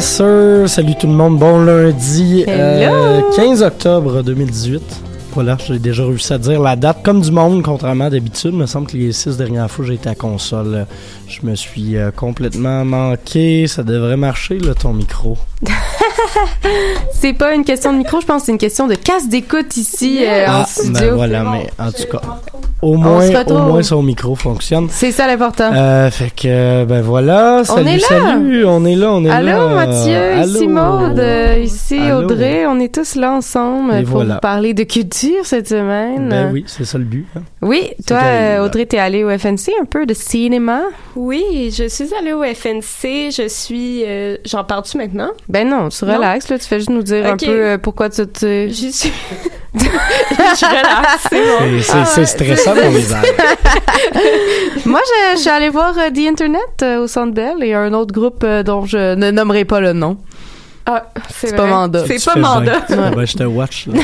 Yes sir, salut tout le monde, bon lundi, euh, 15 octobre 2018. Voilà, j'ai déjà réussi à dire la date comme du monde, contrairement à d'habitude. Il me semble que les six dernières fois que j'ai été à console, euh, je me suis euh, complètement manqué. Ça devrait marcher, là, ton micro. c'est pas une question de micro, je pense que c'est une question de casse d'écoute ici euh, en Ah, studio. ben voilà, mais en tout cas, au moins, au moins son micro fonctionne. C'est ça l'important. Euh, fait que, ben voilà, salut, est là. salut, on est là, on est Allô, là. Mathieu, ici Allô. Maude, euh, ici Allô. Audrey, on est tous là ensemble Et pour voilà. vous parler de culture cette semaine. Ben oui, c'est ça le but. hein. Oui, toi, euh. Audrey, t'es allée au FNC un peu de cinéma? Oui, je suis allée au FNC. Je suis. euh, J'en parle-tu maintenant? Ben non, tu Non. relaxes, là, tu fais juste nous dire un peu euh, pourquoi tu te... J'y suis. c'est c'est stressant les airs. Moi, je, je suis allée voir euh, The Internet euh, au Centre Bell et un autre groupe euh, dont je ne nommerai pas le nom. Ah, c'est pas mandat. C'est pas mandat. ben, je te watch, là.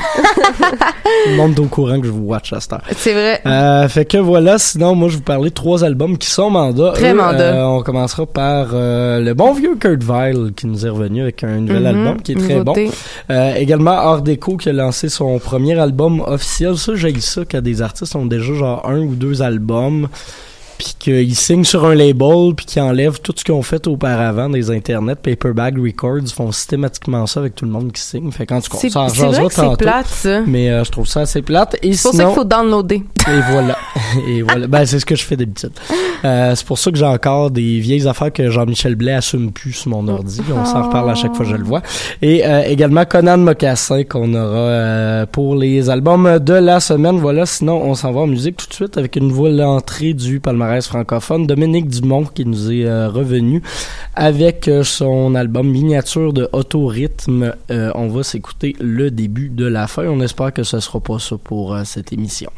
Le monde est au courant que je vous watch à cette heure. C'est vrai. Euh, fait que voilà, sinon moi je vous parlais de trois albums qui sont mandat. Très Eux, mandat. euh, on commencera par euh, le bon vieux Kurt Vile qui nous est revenu avec un nouvel Mhm, album qui est très nouveauté. bon. Euh, également Art Deco qui a lancé son premier album officiel. Ça j'ai ça quand des artistes ont déjà genre un ou deux albums puis qu'ils signent sur un label puis qu'ils enlèvent tout ce qu'ils ont fait auparavant des internets Paperbag Records font systématiquement ça avec tout le monde qui signe fait quand tu C'est c'est vrai que c'est plate, ça. mais euh, je trouve ça assez plate et C'est pour ça sinon qu'il faut downloader. et voilà. Et voilà. Ben, c'est ce que je fais d'habitude. Euh, c'est pour ça que j'ai encore des vieilles affaires que Jean-Michel Blais assume plus sur mon ordi. On s'en reparle à chaque fois que je le vois. Et euh, également Conan Mocassin qu'on aura euh, pour les albums de la semaine. Voilà. Sinon, on s'en va en musique tout de suite avec une nouvelle entrée du palmarès francophone. Dominique Dumont qui nous est euh, revenu avec euh, son album miniature de autorhythme. Euh, on va s'écouter le début de la fin. On espère que ce sera pas ça pour euh, cette émission.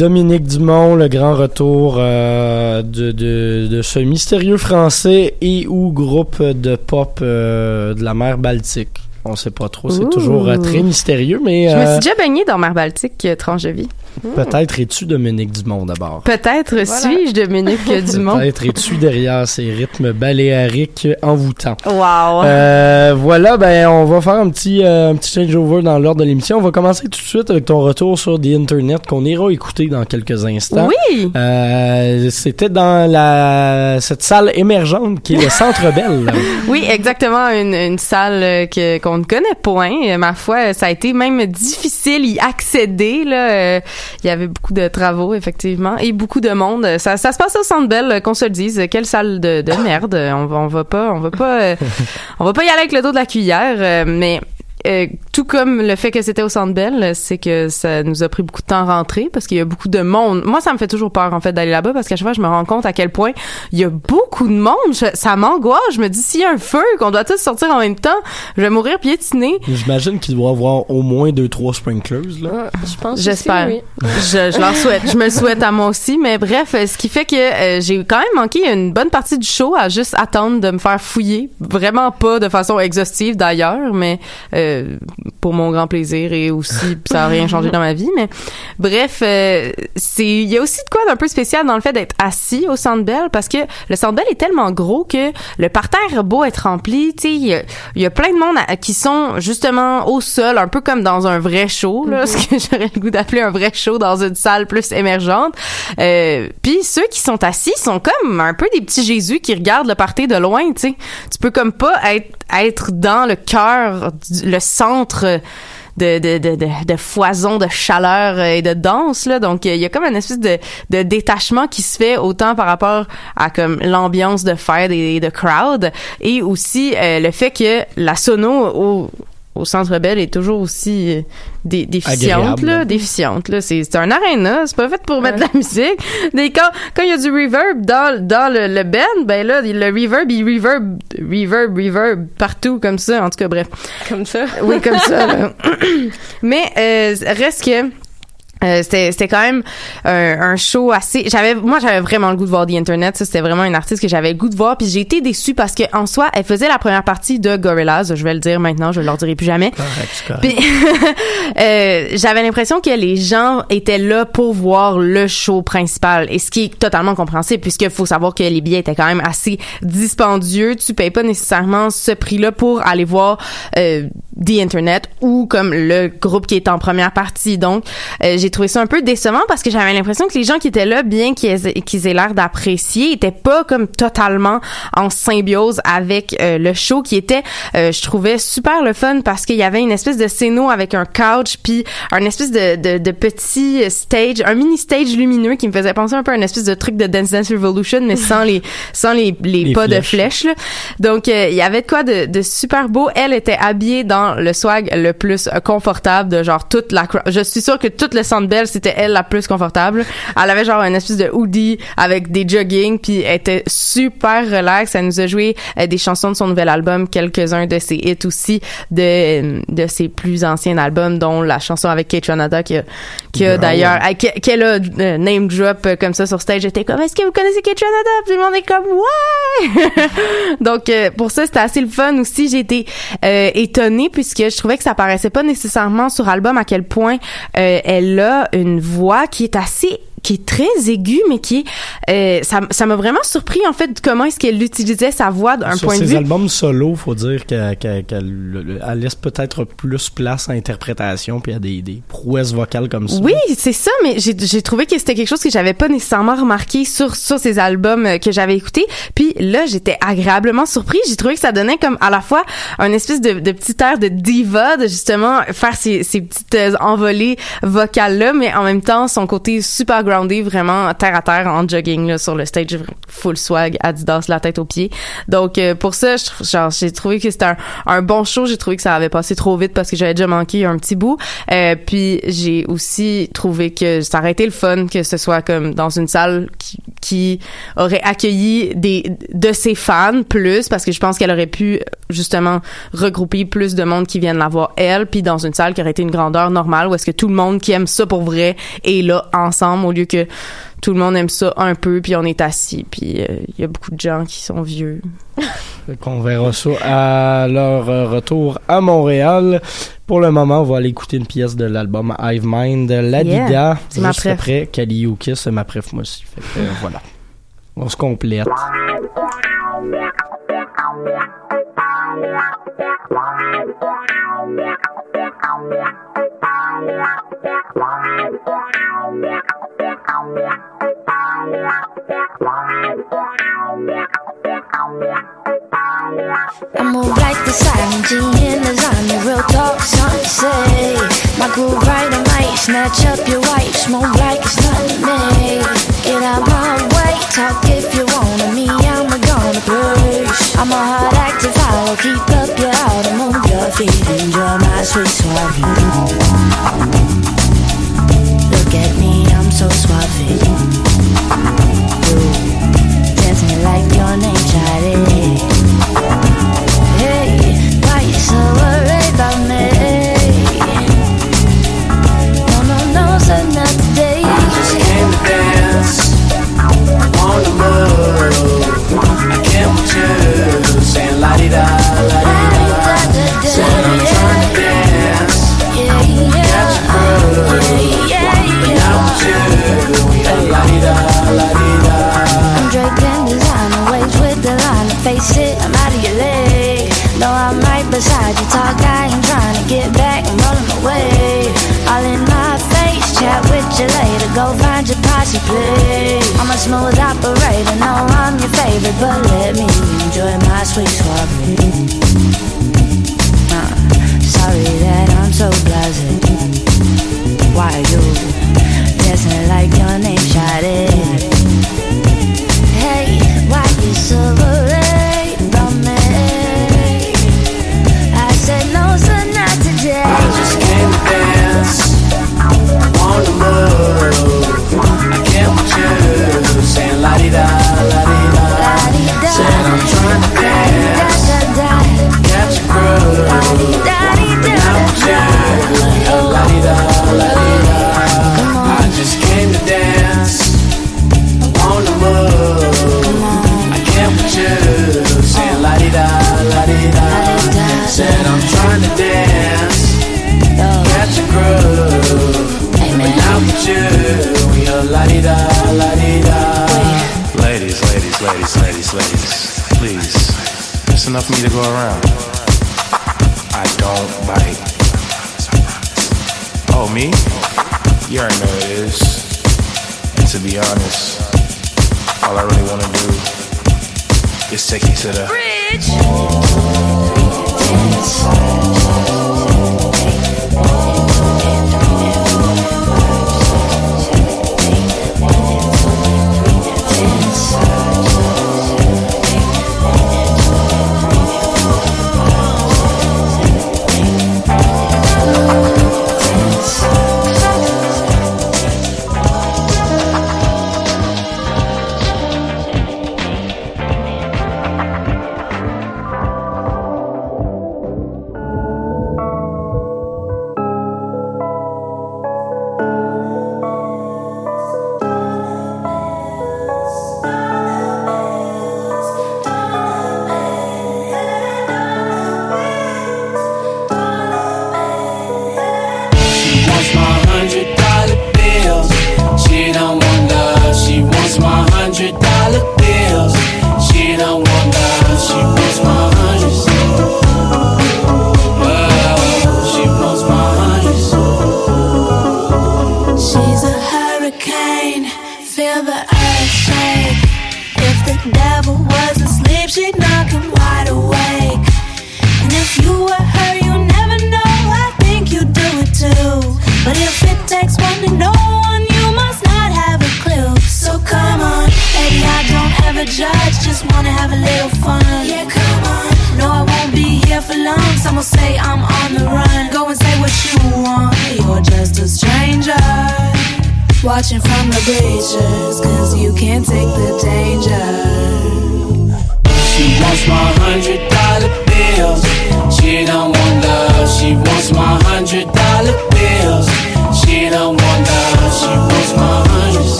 Dominique Dumont, le grand retour euh, de, de, de ce mystérieux français et ou groupe de pop euh, de la mer Baltique. On sait pas trop, c'est toujours euh, très mystérieux, mais Je me suis déjà baignée dans mer Baltique, tranche de vie. Peut-être es-tu Dominique Dumont d'abord? Peut-être suis-je Dominique Dumont. Peut-être es-tu derrière ces rythmes baléariques envoûtants? Wow. Euh, voilà, ben on va faire un petit euh, un petit changeover dans l'ordre de l'émission. On va commencer tout de suite avec ton retour sur The Internet qu'on ira écouter dans quelques instants. Oui. Euh, C'était dans la cette salle émergente qui est le Centre Bell. Oui, exactement, une, une salle que qu'on ne connaît point. Ma foi, ça a été même difficile y accéder. Là, Euh, il y avait beaucoup de travaux effectivement et beaucoup de monde. Ça, ça se passe au Centre Bell, qu'on se le dise. Quelle salle de, de merde. On va, on va pas, on va pas, euh, on va pas y aller avec le dos de la cuillère. euh, mais euh, tout comme le fait que c'était au Centre Bell, c'est que ça nous a pris beaucoup de temps à rentrer parce qu'il y a beaucoup de monde. Moi, ça me fait toujours peur en fait d'aller là-bas parce qu'à chaque fois, je me rends compte à quel point il y a beaucoup de monde. Je- ça m'angoisse. Je me dis s'il y a un feu, qu'on doit tous sortir en même temps, je vais mourir piétiné. J'imagine qu'il doit y avoir au moins deux trois sprinklers là. Je pense J'espère. oui. Je, je leur souhaite. Je me le souhaite à moi aussi. Mais bref, ce qui fait que euh, j'ai quand même manqué une bonne partie du show à juste attendre de me faire fouiller. Vraiment pas de façon exhaustive d'ailleurs, mais euh, pour mon grand plaisir et aussi ça n'a rien changé dans ma vie. Mais bref, euh, c'est il y a aussi de quoi d'un peu spécial dans le fait d'être assis au Centre Bell parce que le Centre Bell est tellement gros que le parterre a beau être rempli, tu sais, il y a- y, a plein de monde à- qui sont justement au sol, un peu comme dans un vrai show, là, ce que j'aurais le goût d'appeler un vrai show dans une salle plus émergente. Euh, Puis ceux qui sont assis sont comme un peu des petits Jésus qui regardent le party de loin, tu sais. Tu peux comme pas être être dans le cœur, le centre de, de, de, foison, de chaleur et de danse là. Donc euh, il y a comme une espèce de, de détachement qui se fait autant par rapport à comme l'ambiance de fête et de crowd et aussi euh, le fait que la sono au au Centre Bell est toujours aussi euh, dé- déficiente là, déficiente là, c'est c'est un aréna, c'est pas fait pour mettre de la musique. Des quand quand il y a du reverb dans dans le, le band, ben là le reverb il reverb reverb reverb partout comme ça en tout cas bref. Comme ça. Oui, comme ça. là. Mais euh, reste que euh, c'était c'était quand même un, un show assez j'avais moi j'avais vraiment le goût de voir The Internet ça c'était vraiment une artiste que j'avais le goût de voir puis j'ai été déçue parce que en soi elle faisait la première partie de Gorillaz je vais le dire maintenant je leur dirai plus jamais. Correct, correct. euh, j'avais l'impression que les gens étaient là pour voir le show principal et ce qui est totalement compréhensible puisque faut savoir que les billets étaient quand même assez dispendieux. Tu payes pas nécessairement ce prix-là pour aller voir euh, The Internet ou comme le groupe qui est en première partie. Donc euh, j'ai trouvé ça un peu décevant parce que j'avais l'impression que les gens qui étaient là bien qu'ils aient, l'air d'apprécier étaient pas comme totalement en symbiose avec euh, le show qui était euh, je trouvais super le fun parce qu'il y avait une espèce de scéno avec un couch puis un espèce de, de, de petit stage un mini stage lumineux qui me faisait penser un peu à une espèce de truc de Dance Dance Revolution mais sans les sans les, les, Les pas de flèches. là. donc euh, il y avait de quoi de, de super beau elle était habillée dans le swag le plus confortable de genre toute la je suis sûre que toute le centre c'était elle la plus confortable. Elle avait genre une espèce de hoodie avec des jogging puis elle était super relax. Elle nous a joué euh, des chansons de son nouvel album quelques-uns de ses hits aussi de de ses plus anciens albums dont la chanson avec Kate Ranada qui a, qui a d'ailleurs euh, que- qu'elle a euh, name drop euh, comme ça sur stage. J'étais comme est-ce que vous connaissez Kate Ranada? Puis le monde est comme ouais! Donc euh, pour ça c'était assez le fun aussi. J'ai été étonnée puisque je trouvais que ça paraissait pas nécessairement sur album à quel point elle a une voix qui est assez qui est très aiguë mais qui est euh, ça ça m'a vraiment surpris en fait comment est-ce qu'elle utilisait sa voix d'un Sur point de ses vue albums solo, faut dire qu'elle qu'elle- qu'elle- elle laisse peut-être plus place à interprétation puis à des, des prouesses vocales comme ça. Oui, c'est ça, mais j'ai j'ai trouvé que c'était quelque chose que j'avais pas nécessairement remarqué sur sur ces albums euh, que j'avais écoutés. Puis là, j'étais agréablement surpris. J'ai trouvé que ça donnait comme à la fois un espèce de, de petit air de diva, de justement faire ces, ces petites euh, envolées vocales là, mais en même temps son côté super groundé, vraiment terre à terre en jogging là sur le stage, full swag, Adidas, la tête aux pieds. Donc euh, pour ça, j'ai trouvé que c'était un, bon show. J'ai trouvé que ça avait passé trop vite parce que j'avais déjà manqué un petit bout. Euh, puis j'ai aussi trouvé que ça aurait été le fun que ce soit comme dans une salle qui, qui aurait accueilli des de ses fans plus parce que je pense qu'elle aurait pu justement regrouper plus de monde qui viennent la voir elle puis dans une salle qui aurait été une grandeur normale où est-ce que tout le monde qui aime ça pour vrai est là ensemble au lieu que tout le monde aime ça un peu puis on est assis puis euh, il y a beaucoup de gens qui sont vieux. qu'on verra ça à leur euh, retour à Montréal. Pour le moment, on va aller écouter une pièce de l'album Hive Mind, Ladida. Yeah, c'est ma juste préf. après Kaliuki, c'est ma préf moi aussi. Fait que, euh, voilà. On se complète. I move like the silent G in lasagna, real talk, something to say. My groove right, I might snatch up your wife, smoke like it's to me. Get out my way, talk if you wanna me, I'm a gonna push. I'm a hard act to follow, keep up your auto, move your feet, enjoy my sweet. Look at me, so suave. Oh, you dancing like your name, Charlie. Hey, why you so worried about me? No, no, no. I came to dance the move. I da, posse, please. I'm a smooth operator. No, I'm your favorite, but let me enjoy my sweet suave. Uh, sorry that I'm so blasé. Why you dancing like your name, Shawty? consider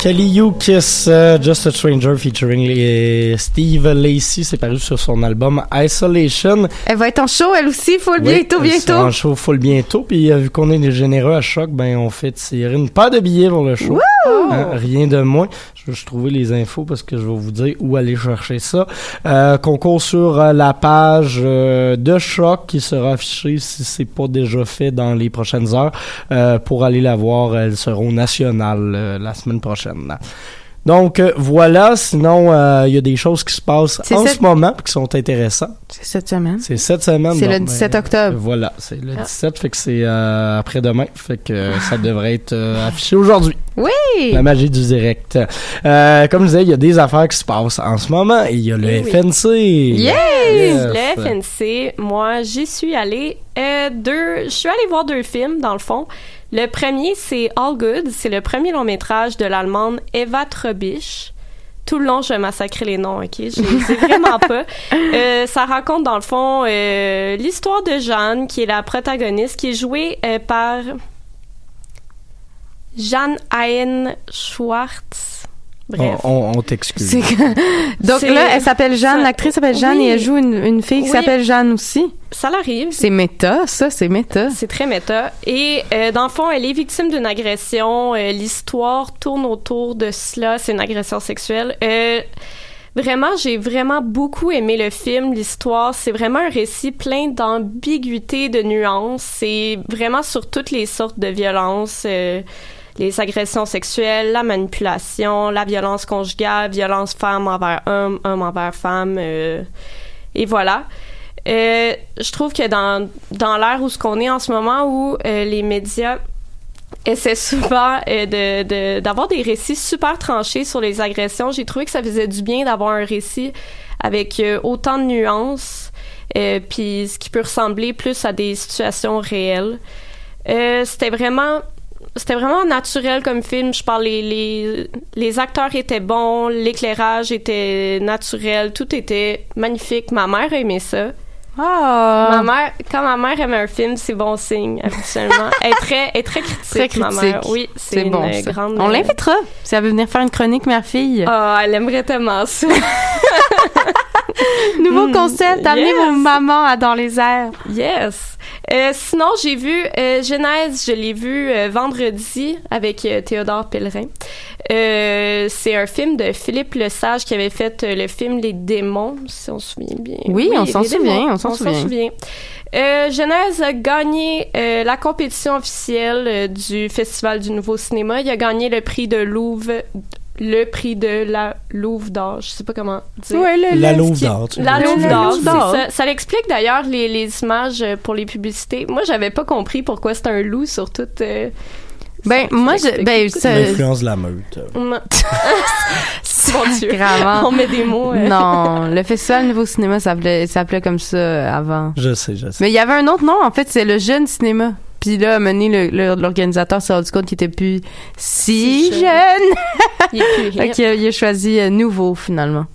Kelly You Kiss, euh, Just a Stranger featuring les- Steve Lacey, c'est paru sur son album Isolation. Elle va être en show, elle aussi, full Oui, bientôt, elle sera bientôt. en show full bientôt. Puis euh, vu qu'on est des généreux à choc, ben on fait tirer une paire de billets pour le show. Hein, rien de moins. Je vais juste trouver les infos parce que je vais vous dire où aller chercher ça. Euh, concours sur euh, la page euh, de choc qui sera affichée si c'est pas déjà fait dans les prochaines heures. Euh, pour aller la voir, elles seront nationales la semaine prochaine. Donc euh, voilà, sinon euh, il y a des choses qui se passent en cette- ce moment qui sont intéressantes. C'est cette semaine. C'est cette semaine. C'est le donc, 17 ben, octobre. Voilà, c'est le Ah. 17, fait que c'est euh, après-demain, fait que ça devrait être euh, affiché aujourd'hui. Oui! La magie du direct. Euh, comme je disais, il y a des affaires qui se passent en ce moment et il y a le oui. FNC. Yes! Yes. Le FNC, moi, j'y suis allée euh, deux... Je suis allée voir deux films, dans le fond. Le premier, c'est All Good. C'est le premier long métrage de l'allemande Eva Trobisch. Tout le long, je vais massacrer les noms, OK? Je sais vraiment pas. Euh, ça raconte, dans le fond, euh, l'histoire de Jeanne, qui est la protagoniste, qui est jouée euh, par Jeanne Ayen Schwartz. Bref. On, on- on t'excuse. Donc là, elle s'appelle Jeanne, ça- l'actrice s'appelle Jeanne oui. et elle joue une, une fille qui Oui. s'appelle Jeanne aussi. Ça l'arrive. C'est méta, ça, c'est méta. C'est très méta. Et euh, dans le fond, elle est victime d'une agression. Euh, L'histoire tourne autour de cela. C'est une agression sexuelle. Euh, vraiment, j'ai vraiment beaucoup aimé le film. L'histoire, c'est vraiment un récit plein d'ambiguïté, de nuances. C'est vraiment sur toutes les sortes de violences. Les agressions sexuelles, la manipulation, la violence conjugale, violence femme envers homme, homme envers femme. euh, et voilà. Euh, je trouve que dans, dans l'ère où ce qu'on est en ce moment, où euh, les médias essaient souvent de, d'avoir des récits super tranchés sur les agressions, j'ai trouvé que ça faisait du bien d'avoir un récit avec autant de nuances, puis ce qui peut ressembler plus à des situations réelles. C'était vraiment c'était vraiment naturel comme film. Je parle, les, les, les acteurs étaient bons, l'éclairage était naturel, tout était magnifique. Ma mère a aimé ça. Ah! Ma mère, quand ma mère aime un film, c'est bon signe, habituellement. elle, est très, elle est très critique, Très critique. ma mère. Oui, c'est une bon. ça. grande... On euh, l'invitera si elle veut venir faire une chronique, ma fille. Ah, elle aimerait tellement ça. Nouveau Mm, concept, amener yes. vos mamans à dans les airs. Yes. Euh, sinon, j'ai vu euh, Genèse, je l'ai vu euh, vendredi avec Théodore Pellerin. C'est un film de Philippe Lesage qui avait fait le film Les démons, si on se souvient bien. Oui, on s'en souvient, on s'en souvient. Genèse a gagné la compétition officielle du Festival du Nouveau Cinéma. Il a gagné le prix de Louvre, le prix de la Louvre d'or. Je sais pas comment dire. Ouais, le- La Louve d'or. tu La Louve dire. d'or, Louve c'est d'or. ça. Ça l'explique d'ailleurs les, les images euh, pour les publicités. Moi, j'avais pas compris pourquoi c'était un loup sur toute. euh, Ben, moi, je, ben, ça, L'influence de la meute. Mon Dieu. Sacrement. On met des mots. euh. Non, le festival Nouveau Cinéma s'appelait s'appelait comme ça avant. Je sais, je sais. Mais il y avait un autre nom, en fait, c'est le Jeune Cinéma. Puis là, à l'organisateur s'est rendu compte qu'il était plus si, Si jeune. jeune. Il hip. qu'il a, il a choisi euh, Nouveau, finalement,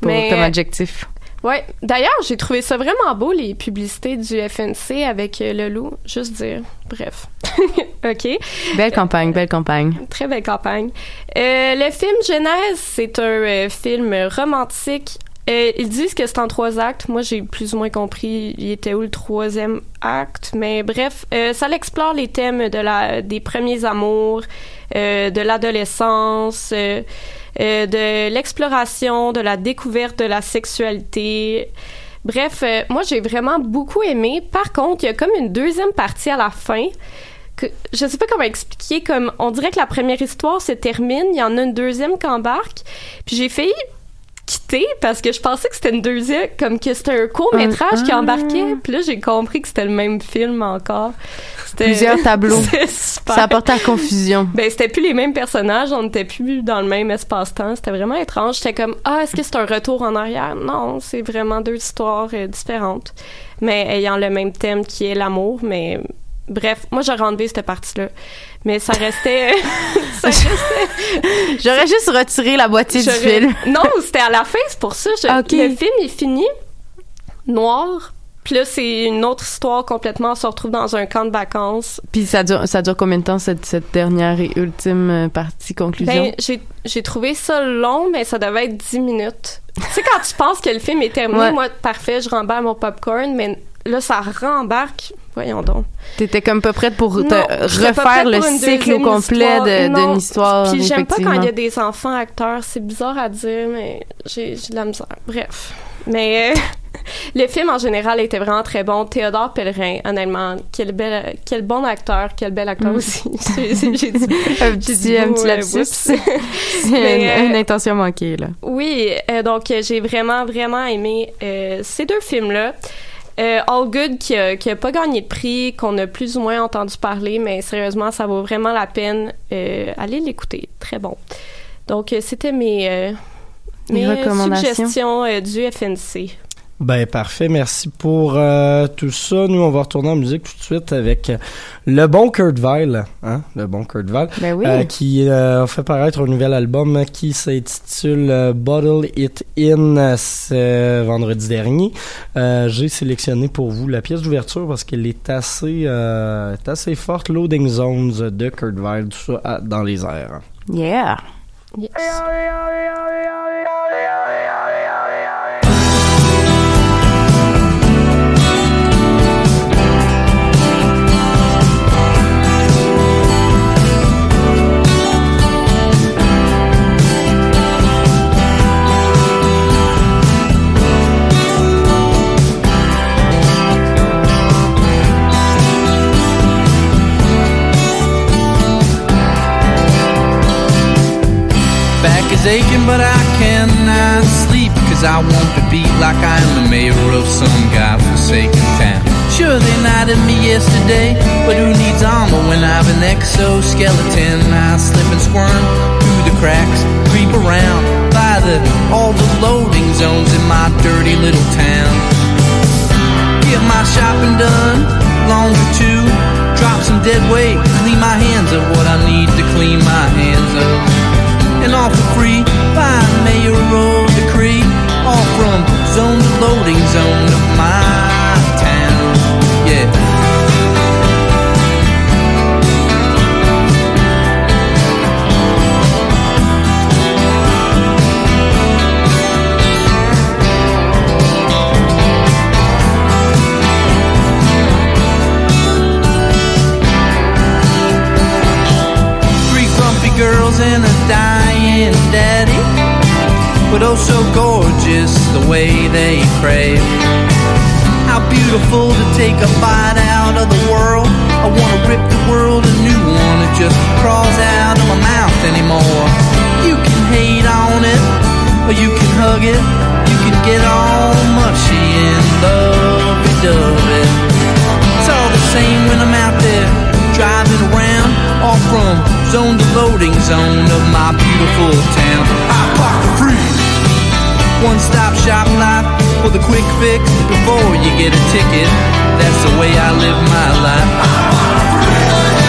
pour, Mais, comme euh, adjectif. Ouais. D'ailleurs, j'ai trouvé ça vraiment beau, les publicités du FNC avec euh, le loup. Juste dire. Bref. OK. Belle campagne, belle campagne. Très belle campagne. Euh, le film Genèse, c'est un euh, film romantique. Euh, ils disent que c'est en trois actes. Moi, j'ai plus ou moins compris il était où le troisième acte? Mais bref, euh, ça explore les thèmes de la, des premiers amours, euh, de l'adolescence, de l'exploration, de la découverte de la sexualité. Bref, moi, j'ai vraiment beaucoup aimé. Par contre, il y a comme une deuxième partie à la fin que je sais pas comment expliquer comme on dirait que la première histoire se termine, il y en a une deuxième qui embarque, puis j'ai failli parce que je pensais que c'était une deuxième comme que c'était un court métrage qui Ah. embarquait, puis là j'ai compris que c'était le même film encore. Plusieurs tableaux. Super. Ça apporte à la confusion. Ben, c'était plus les mêmes personnages, on n'était plus dans le même espace-temps. C'était vraiment étrange. J'étais comme, ah, est-ce que c'est un retour en arrière? Non, c'est vraiment deux histoires euh, différentes, mais ayant le même thème qui est l'amour. Mais bref, moi, j'aurais enlevé cette partie-là. Mais ça restait. ça restait. J'aurais juste retiré la moitié du film. Non, c'était à la fin, c'est pour ça. Je- Ok. Le film, il finit noir. Puis là, c'est une autre histoire complètement. On se retrouve dans un camp de vacances. Puis ça dure, ça dure combien de temps, cette, cette dernière et ultime euh, partie conclusion? Ben, j'ai, trouvé ça long, mais ça devait être 10 minutes. tu sais, quand tu penses que le film est terminé, Ouais. moi, parfait, je rembarre mon popcorn, mais là, ça rembarque. Voyons donc. T'étais comme pas prête pour te Non, refaire prête le pour cycle au complet d'une histoire. Puis j'aime pas quand il y a des enfants acteurs. C'est bizarre à dire, mais j'ai, j'ai de la misère. Bref. Mais euh, le film en général était vraiment très bon. Théodore Pellerin, honnêtement, quel bel, quel bon acteur, quel bel acteur Mm. aussi. j'ai, dit, un petit, dit un petit euh, lapsus. C'est une, euh, une intention manquée, là. Oui, euh, donc j'ai vraiment, vraiment aimé euh, ces deux films-là. Euh, All Good, qui a, qui a pas gagné de prix, qu'on a plus ou moins entendu parler, mais sérieusement, ça vaut vraiment la peine. Euh, allez l'écouter. Très bon. Donc, euh, c'était mes, euh, Les mes recommandations. suggestions du FNC. Ben parfait, merci pour euh, tout ça. Nous, on va retourner en musique tout de suite avec euh, le bon Kurt Weill, hein, le bon Kurt Weill, Ben oui. euh, qui euh, a fait paraître un nouvel album qui s'intitule Bottle It In ce vendredi dernier. Euh, J'ai sélectionné pour vous la pièce d'ouverture parce qu'elle est assez, euh, est assez forte. Loading Zones de Kurt Weill, tout ça à- dans les airs. Yeah. Yes. Back is aching, but I cannot sleep. Cause I want to be like I am the mayor of some godforsaken town. Sure, they knighted me yesterday, but who needs armor when I've an exoskeleton? I slip and squirm through the cracks, creep around by the all the loading zones in my dirty little town. Get my shopping done, longer too. Drop some dead weight, clean my hands of what I need to clean my hands of and all for free by mayoral decree. All from zone to loading zone of my But oh so gorgeous the way they crave. How beautiful to take a bite out of the world. I wanna rip the world a new one. It just crawls out of my mouth anymore. You can hate on it, or you can hug it. You can get all mushy and lovey-dovey. It's all the same when I'm out there driving around, all from zone the loading zone of my beautiful town. I pop free. One stop shop life for the quick fix before you get a ticket. That's the way I live my life.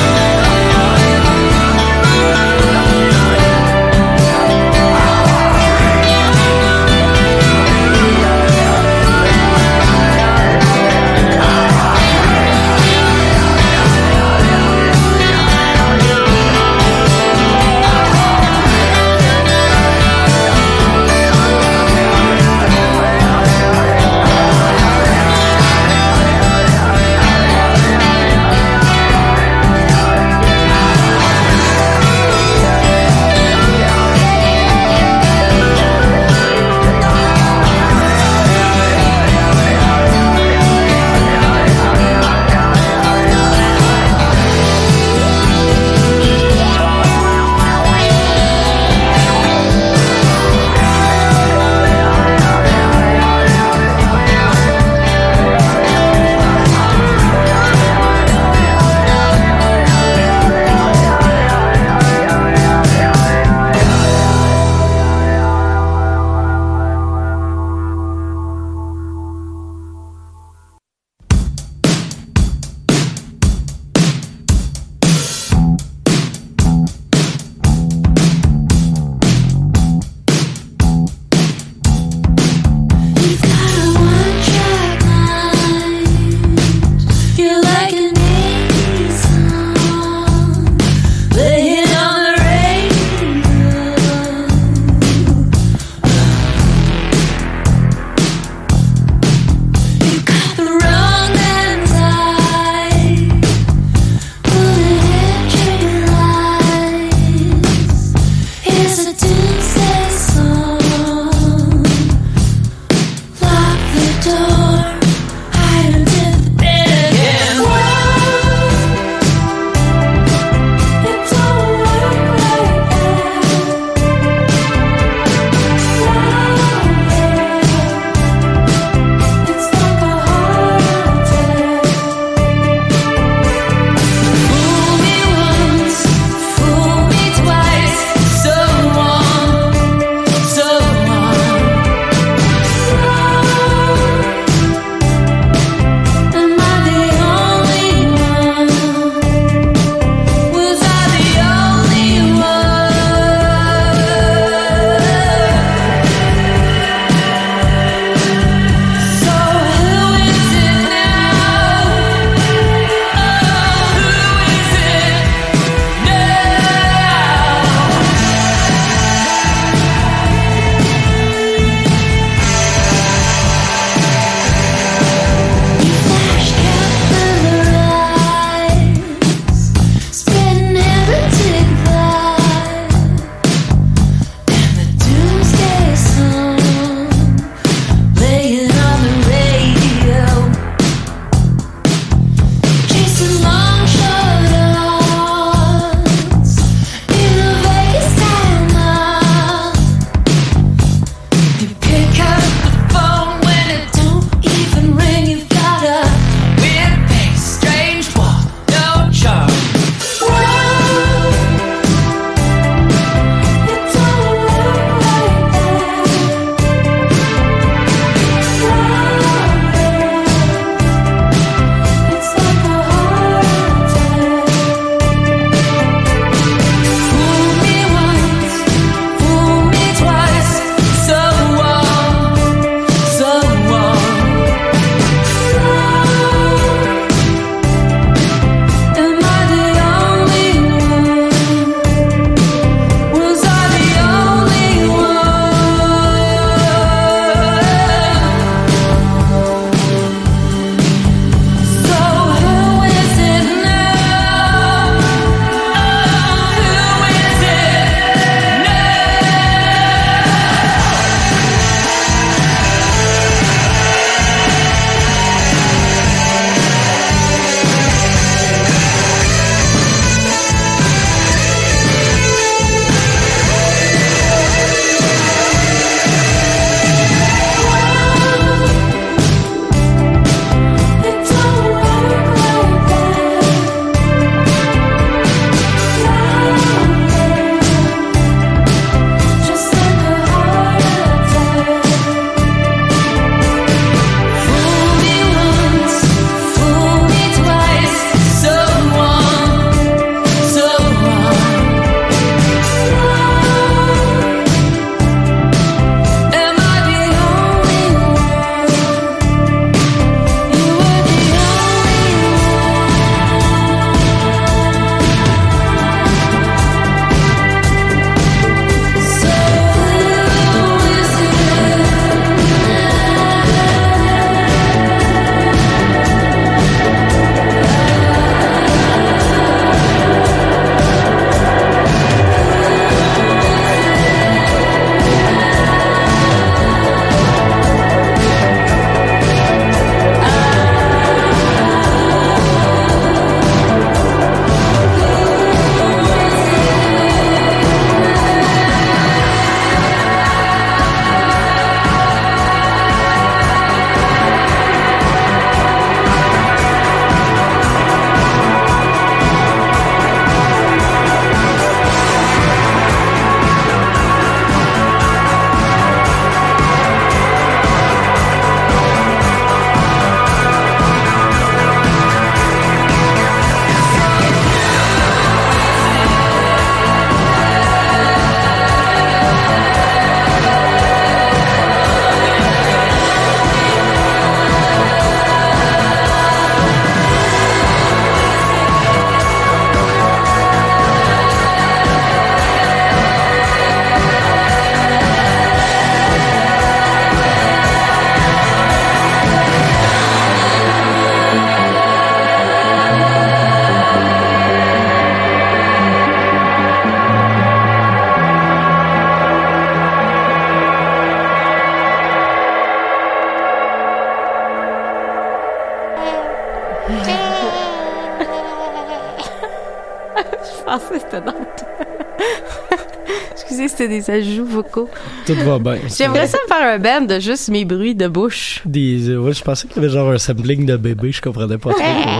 Des ajouts vocaux. Tout va bien. J'aimerais ça me faire un band de juste mes bruits de bouche. Des, euh, ouais, je pensais qu'il y avait genre un sampling de bébé, je comprenais pas trop. quoi.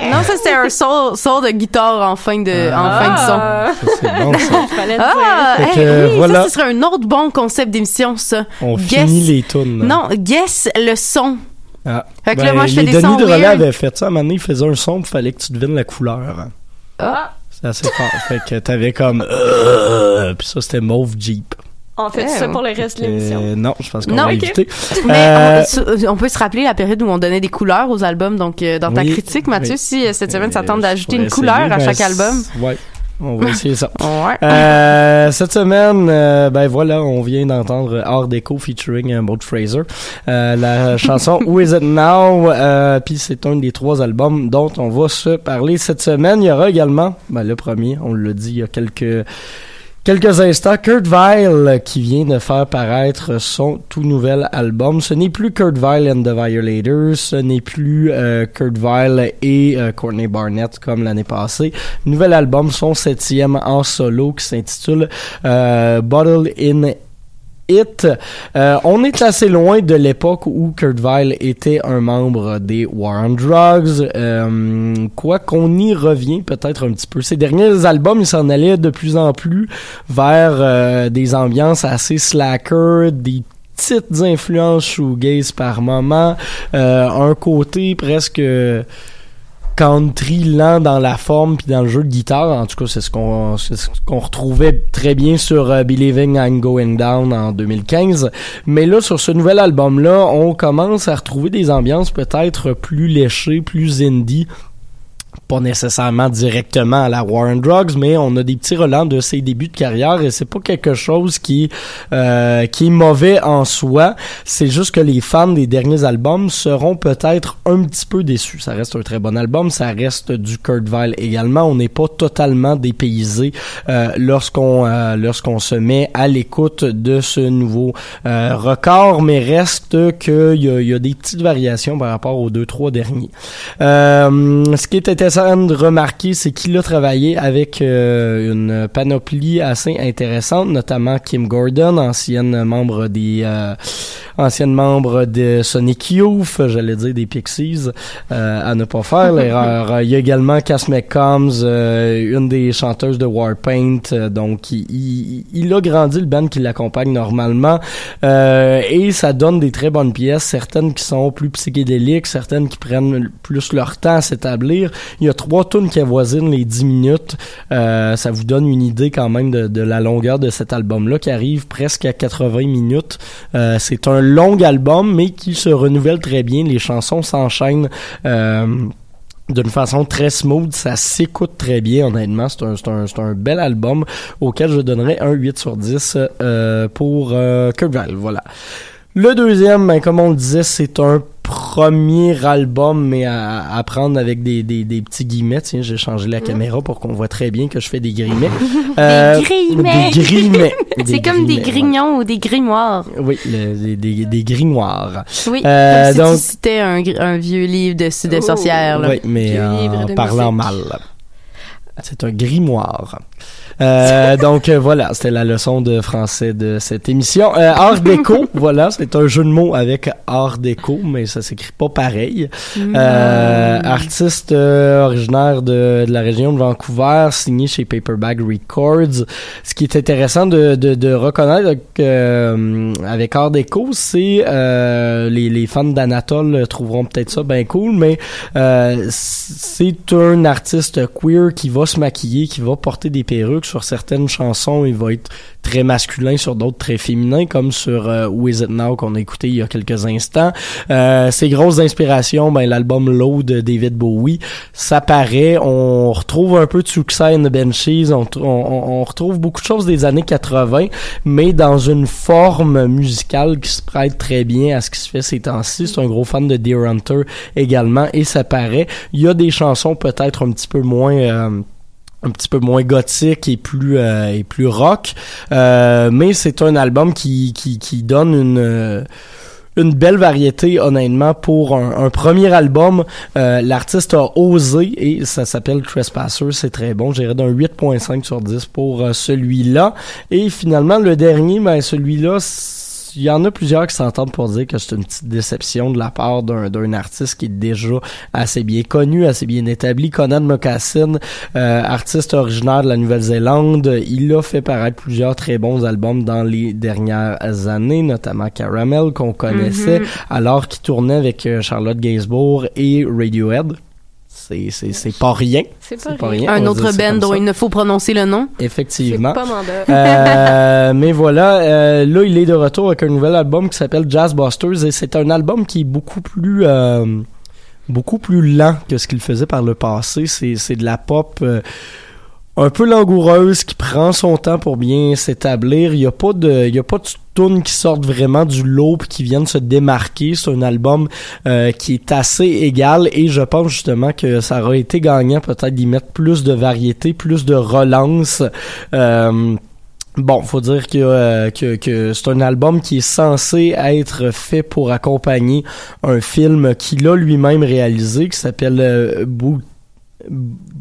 Non, ça c'était un son, son de guitare en fin de, en fin de son. Ça, c'est bon, ça. Ah, hey, que, oui, voilà. ça, ce serait un autre bon concept d'émission, ça. On Guess- finit les tunes. là. Non, guess le son. Ah. Fait que là, moi, je fais les des Denis sons de relais avaient fait ça. À un moment donné, ils faisaient un son, il fallait que tu devines la couleur. C'est assez fort. fait que t'avais comme... Euh, puis ça, c'était Mauve Jeep. On fait ça pour le reste de l'émission. Euh, non, je pense qu'on va ok. éviter. Mais Euh, on, on peut se rappeler la période où on donnait des couleurs aux albums. Donc, euh, dans ta Oui, critique, Mathieu, oui. si cette semaine, ça tente d'ajouter une couleur essayer, à chaque album. Ouais. On va essayer ça. Ouais. Euh, cette semaine, euh, ben voilà, on vient d'entendre Art Deco featuring euh, Maud Fraser. Euh, la chanson Who Is It Now? Euh, Puis c'est un des trois albums dont on va se parler cette semaine. Il y aura également, ben le premier, on l'a dit il y a quelques quelques instants, Kurt Vile qui vient de faire paraître son tout nouvel album. Ce n'est plus Kurt Vile and the Violators, ce n'est plus euh, Kurt Vile et euh, Courtney Barnett comme l'année passée. Nouvel album, son septième en solo qui s'intitule euh, Bottle in Euh, on est assez loin de l'époque où Kurt Vile était un membre des War on Drugs. Euh, quoi qu'on y revient peut-être un petit peu. Ces derniers albums, ils s'en allaient de plus en plus vers euh, des ambiances assez slacker, des petites influences shoegaze par moment, euh, un côté presque country lent dans la forme puis dans le jeu de guitare. En tout cas, c'est ce qu'on retrouvait très bien sur euh, Believing I'm Going Down en 2015. Mais là, sur ce nouvel album-là, on commence à retrouver des ambiances peut-être plus léchées, plus indie pas nécessairement directement à la War on Drugs, mais on a des petits relents de ses débuts de carrière et c'est pas quelque chose qui euh, qui est mauvais en soi. C'est juste que les fans des derniers albums seront peut-être un petit peu déçus. Ça reste un très bon album, ça reste du Kurt Vile également. On n'est pas totalement dépaysé euh, lorsqu'on euh, lorsqu'on se met à l'écoute de ce nouveau euh, record, mais reste que il y y a des petites variations par rapport aux deux trois derniers. Euh, ce qui est intéressant de remarquer, c'est qu'il a travaillé avec euh, une panoplie assez intéressante, notamment Kim Gordon, ancienne membre des euh, ancienne membre de Sonic Youth, j'allais dire des Pixies, euh, à ne pas faire l'erreur. Il y a également Cass McCombs, euh, une des chanteuses de Warpaint, euh, donc il, il, il a grandi le band qui l'accompagne normalement, euh, et ça donne des très bonnes pièces, certaines qui sont plus psychédéliques, certaines qui prennent plus leur temps à s'établir. Il y a trois tunes qui avoisinent les 10 minutes. Euh, ça vous donne une idée quand même de, de la longueur de cet album-là qui arrive presque à 80 minutes. Euh, c'est un long album, mais qui se renouvelle très bien. Les chansons s'enchaînent. Euh, d'une façon très smooth, ça s'écoute très bien honnêtement, c'est un, un, un bel album auquel je donnerais un 8 sur 10 euh, pour euh, Kurt voilà. Le deuxième, ben, comme on le disait, c'est un premier album, mais à, à prendre avec des, des, des petits guillemets. Tiens, j'ai changé la caméra pour qu'on voit très bien que je fais des guillemets. Euh, des grimets. Des grimets. C'est comme des grignons ou des grimoires. Oui, le- des, des, des grimoires. Oui, Euh, comme si donc- tu citais un, vieux livre de, de Oh. sorcière. là. Oui, mais en parlant musique. mal. C'est un grimoire. Euh, donc euh, voilà, c'était la leçon de français de cette émission. Euh, Art déco, voilà, c'est un jeu de mots avec Art déco, mais ça s'écrit pas pareil. Euh, artiste originaire de, de la région de Vancouver, signé chez Paperback Records. Ce qui est intéressant de, de, de reconnaître que, euh, avec Art déco, c'est euh, les, les fans d'Anatole trouveront peut-être ça bien cool, mais euh, c'est un artiste queer qui va se maquiller, qui va porter des perruques sur certaines chansons, il va être très masculin sur d'autres très féminins, comme sur euh, Who Is It Now qu'on a écouté il y a quelques instants. Euh, ses grosses inspirations, ben l'album Low de David Bowie, ça paraît, on retrouve un peu de succès in the Benchies, on, on, on retrouve beaucoup de choses des années 80, mais dans une forme musicale qui se prête très bien à ce qui se fait ces temps-ci. C'est un gros fan de Deer Hunter également, et ça paraît. Il y a des chansons peut-être un petit peu moins... euh, un petit peu moins gothique et plus euh, et plus rock Euh, mais c'est un album qui qui, qui donne une euh, une belle variété, honnêtement, pour un, un premier album. Euh, L'artiste a osé et ça s'appelle Trespasser. C'est très bon. J'irais d'un 8.5 sur 10 pour euh, celui-là. Et finalement, le dernier, ben, celui-là, il y en a plusieurs qui s'entendent pour dire que c'est une petite déception de la part d'un d'un artiste qui est déjà assez bien connu, assez bien établi. Conan Mocassin, euh, artiste originaire de la Nouvelle-Zélande, il a fait paraître plusieurs très bons albums dans les dernières années, notamment Caramel qu'on connaissait, Mhm. alors qu'il tournait avec euh, Charlotte Gainsbourg et Radiohead. C'est c'est c'est pas rien. C'est pas, pas rien. Un autre band dont il ne faut prononcer le nom. Effectivement. pas mandat. Euh, mais voilà, euh, là il est de retour avec un nouvel album qui s'appelle Jazz Busters et c'est un album qui est beaucoup plus euh, beaucoup plus lent que ce qu'il faisait par le passé. C'est c'est de la pop euh, un peu langoureuse qui prend son temps pour bien s'établir. Il y a pas de il y a pas de tunes qui sortent vraiment du lot puis qui viennent se démarquer. C'est un album euh, qui est assez égal et je pense justement que ça aurait été gagnant peut-être d'y mettre plus de variété, plus de relance. Euh, Bon, faut dire que, euh, que, c'est un album qui est censé être fait pour accompagner un film qu'il a lui-même réalisé qui s'appelle euh, Boo-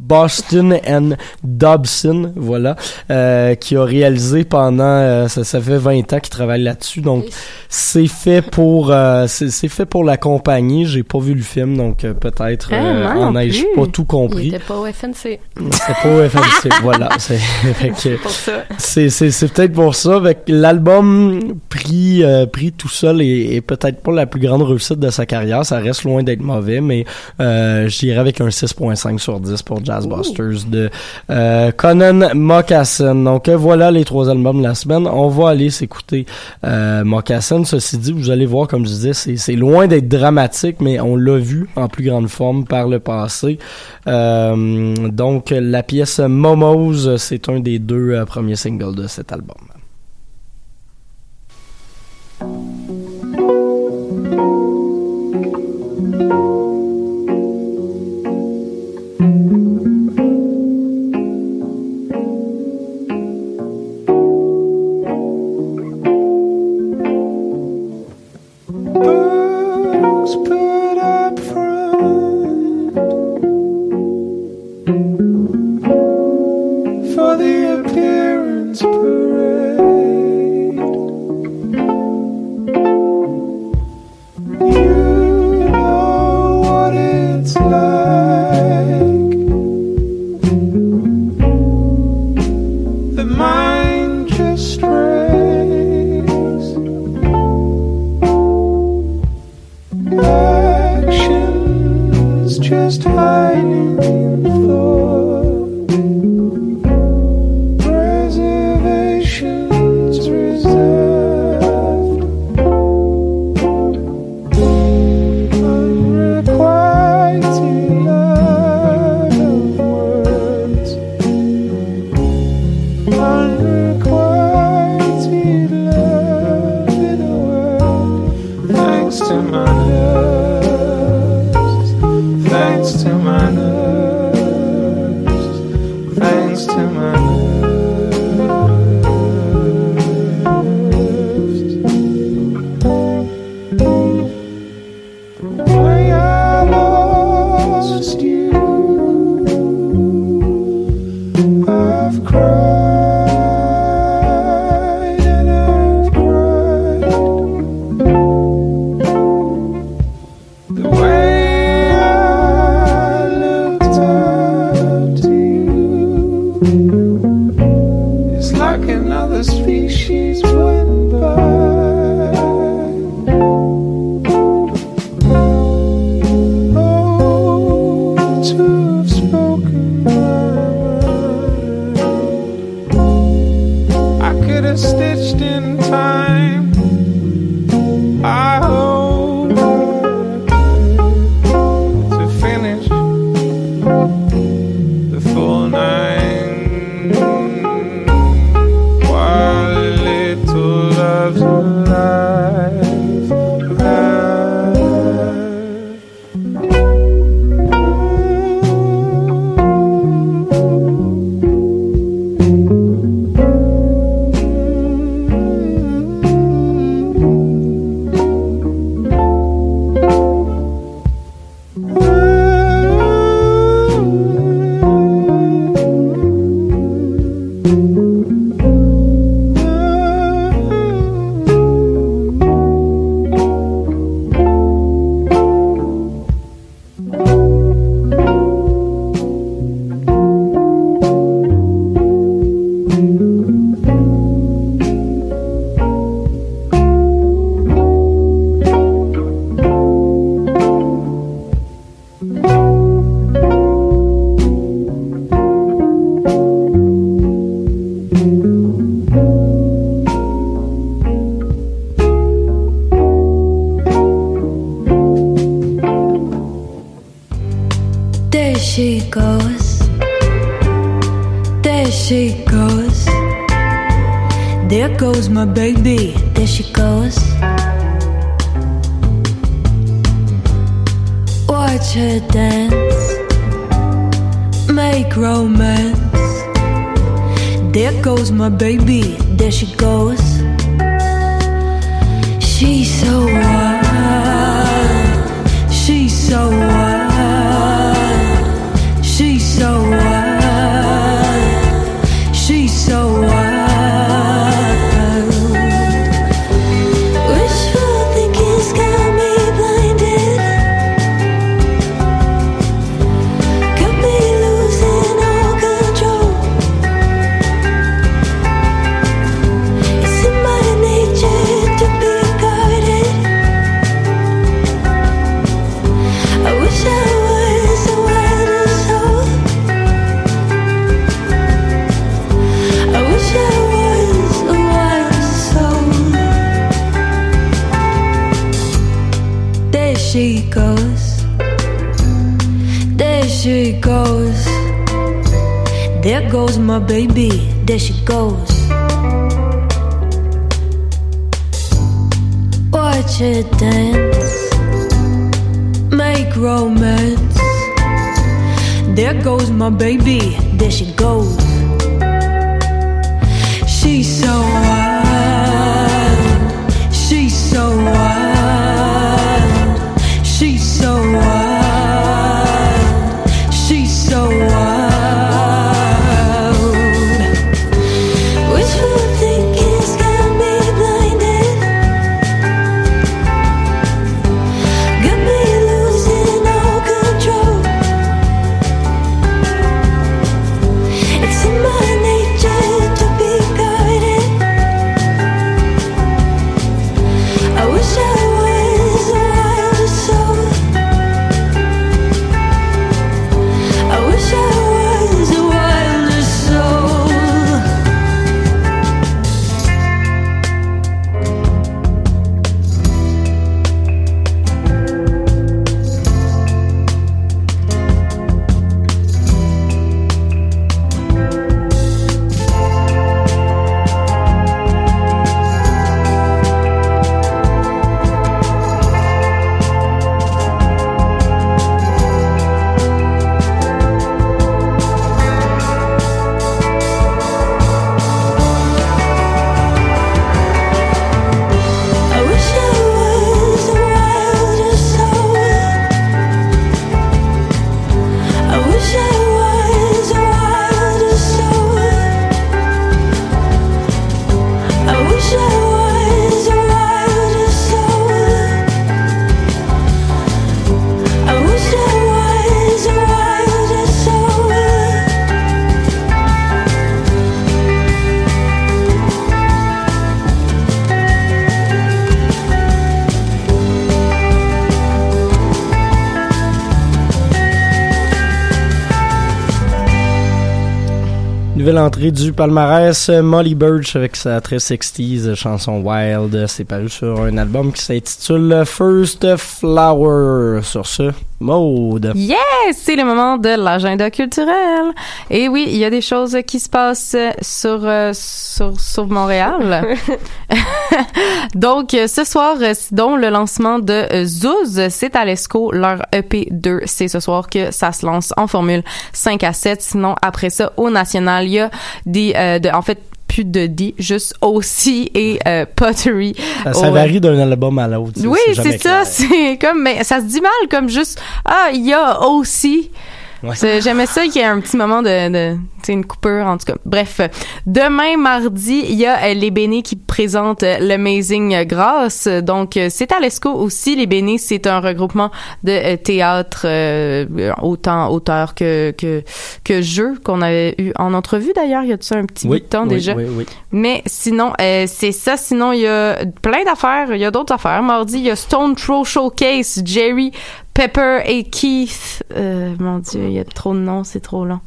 Boston and Dobson, voilà, euh, qui a réalisé pendant, euh, ça, ça fait 20 ans qu'il travaille là-dessus, donc c'est fait pour, euh, c'est fait pour l'accompagner. J'ai pas vu le film, donc peut-être Ah, en ai-je pas tout compris. était pas au FNC. C'est pas au FNC, voilà. C'est c'est peut-être pour ça. Avec l'album pris pris tout seul est peut-être pas la plus grande réussite de sa carrière. Ça reste loin d'être mauvais, mais j'irais avec un 6.5 sur 10 pour Jazz De euh, Conan Mocassin. Donc euh, voilà les trois albums de la semaine. On va aller s'écouter euh, Mocassin. Ceci dit, vous allez voir, comme je disais, c'est loin d'être dramatique, mais on l'a vu en plus grande forme par le passé. Euh, donc la pièce Momos, c'est un des deux premiers singles de cet album. Watch dance, make romance. There goes my baby, there she goes. She's so wild, she's so wild, she's so wild, Nouvelle entrée du palmarès, euh, Molly Birch avec sa très 60s chanson Wild. C'est paru sur un album qui s'intitule First Flower. Sur ce, mode. Yes! C'est le moment de l'agenda culturel. Et oui, il y a des choses qui se passent sur, euh, sur, sur Montréal. Donc, ce soir, dont le lancement de euh, Zouz, c'est à l'ESCO, leur EP2. C'est ce soir que ça se lance en formule 5 à 7. Sinon, après ça, au national, il y a des, euh, de, en fait, plus de D, juste aussi et euh, Pottery. Ça, ça Au- varie d'un album à l'autre. oui, c'est ça. C'est comme, mais ça se dit mal comme juste, ah, il y a aussi. Ouais. C'est- J'aimais ça qu'il y ait un petit moment de, de tu sais, une coupure, en tout cas. Bref, demain, mardi, il y a euh, les Bénés qui présentent euh, l'Amazing Grace. Donc, euh, c'est à l'ESCO aussi. Les Bénés, c'est un regroupement de théâtre, euh, autant auteur que, que, que jeu qu'on avait eu en entrevue d'ailleurs. Il y a de ça un petit bout Oui, de temps oui, déjà? oui, oui. Mais sinon, euh, c'est ça. Sinon, il y a plein d'affaires. Il y a d'autres affaires. Mardi, il y a Stone Throw Showcase, Jerry, Pepper et Keith. Euh, mon Dieu, il y a trop de noms, c'est trop long.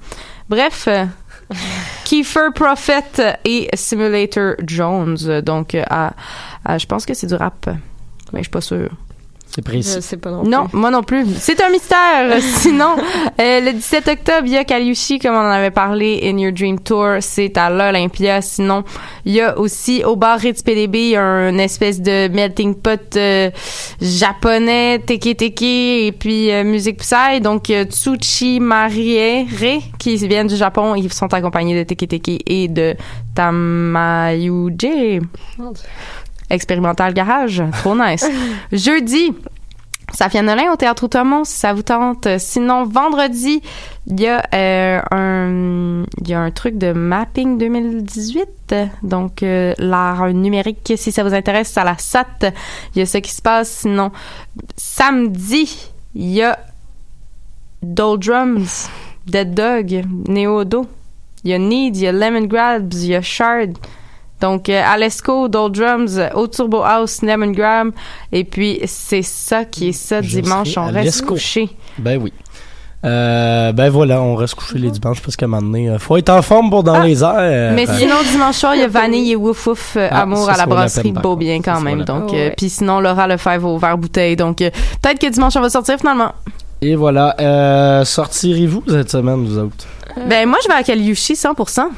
Bref, euh, Kiefer Prophet et Simulator Jones. Donc, euh, à, à- je pense que c'est du rap. Mais je suis pas sûre. C'est précis. Je sais pas non, Non, plus. moi non plus. C'est un mystère. Sinon, euh, le 17 octobre, il y a Kaliushi, comme on en avait parlé, In Your Dream Tour. C'est à l'Olympia. Sinon, il y a aussi au bar Ritz PDB un espèce de melting pot euh, japonais, teke teke, et puis euh, musique psy. Donc, Tsuchi Mariere, qui viennent du Japon. Ils sont accompagnés de teke teke et de Tamayuji. Expérimental Garage. Trop nice. Jeudi, Safia Nolin au Théâtre Outomont, si ça vous tente. Sinon, vendredi, il y a euh, un il y a un truc de mapping 2018. Donc, euh, l'art numérique, si ça vous intéresse, à la SAT. Il y a ça qui se passe. Sinon, samedi, il y a Doldrums, Dead Dog, Neodo. Il y a Need, il y a Lemon Grabs, il y a Shard. Donc, euh, Alesco, Doldrums, Au Turbo House, Lemon Grab. Et puis, c'est ça qui est ça Je dimanche. On reste couché. Ben oui. Euh, ben voilà, on reste couché les dimanches parce qu'à un moment donné, euh, faut être en forme pour dans les airs. Ah. Mais Euh, sinon, dimanche soir, il y a Vanille et Wouf Wouf euh, Ah, Amour à la brasserie contre. Beaubien quand même. Donc, euh, Ouais. puis sinon, Laura Lefebvre au verre bouteille. Donc, euh, peut-être que dimanche, on va sortir finalement. Et voilà, euh, sortirez-vous cette semaine, vous autres? Ben, moi, je vais à Kaliushi 100%.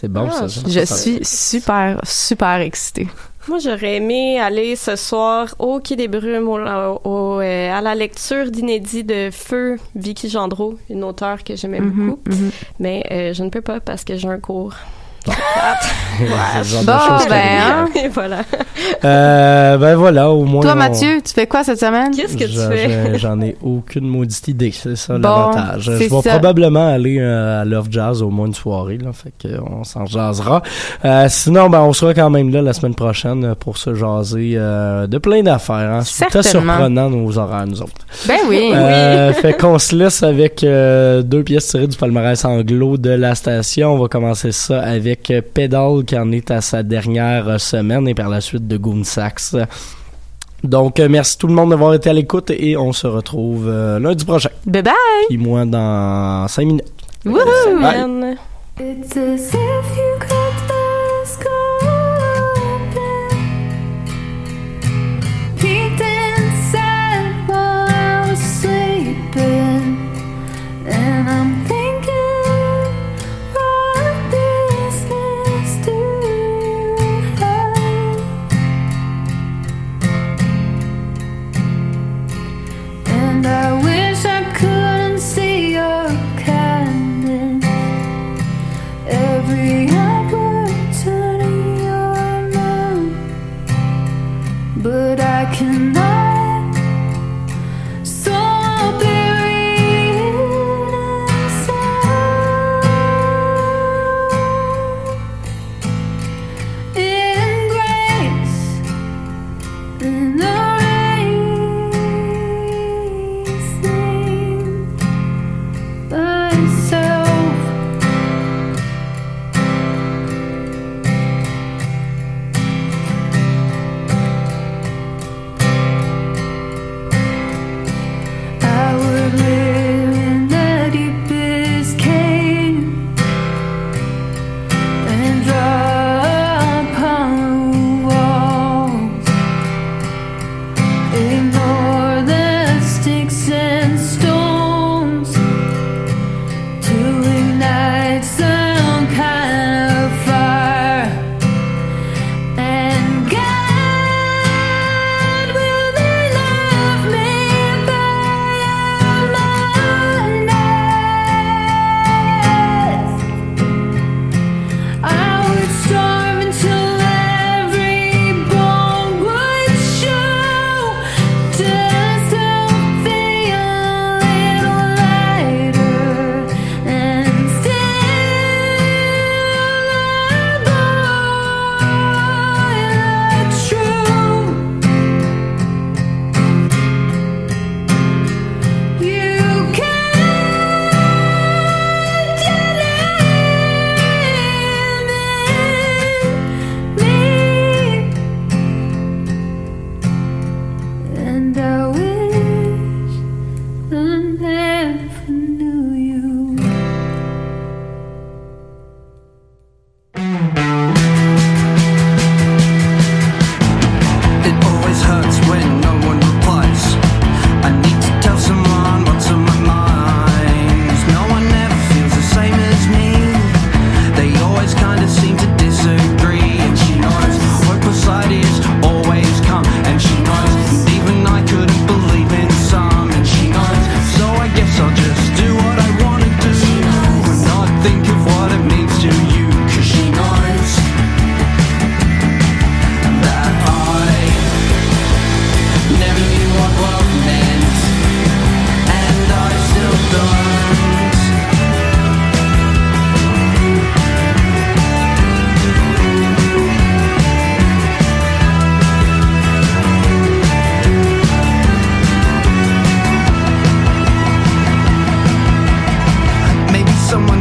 C'est bon, Ah, ça. Je suis super, super excitée. Moi, j'aurais aimé aller ce soir au Quai des Brumes au, au- euh, à la lecture d'inédits de Feu, Vicky Gendreau, une auteure que j'aimais Mhm, beaucoup. mhm. Mais euh, je ne peux pas parce que j'ai un cours. C'est de Bon, choses qui ben, hein. Et voilà. Euh, ben voilà, au moins. Toi, on- Mathieu, tu fais quoi cette semaine? Qu'est-ce que tu Je- fais? je- J'en ai aucune maudite idée, c'est ça Bon, l'avantage. Je c'est vais ça. probablement aller euh, à Love Jazz au moins une soirée, là, fait que euh, on s'en jasera. Euh, sinon, ben on sera quand même là la semaine prochaine euh, pour se jaser euh, de plein d'affaires. Hein. C'était Certainement. surprenant nos horaires, nous autres. Ben oui. Euh, fait qu'on se laisse avec euh, deux pièces tirées du palmarès anglo de la station. On va commencer ça avec euh, Pedal qui en est à sa dernière semaine et par la suite de Goon Sax. Donc, euh, merci tout le monde d'avoir été à l'écoute et on se retrouve euh, lundi prochain. Bye bye. Puis moi dans cinq minutes. Bye. It's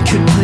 could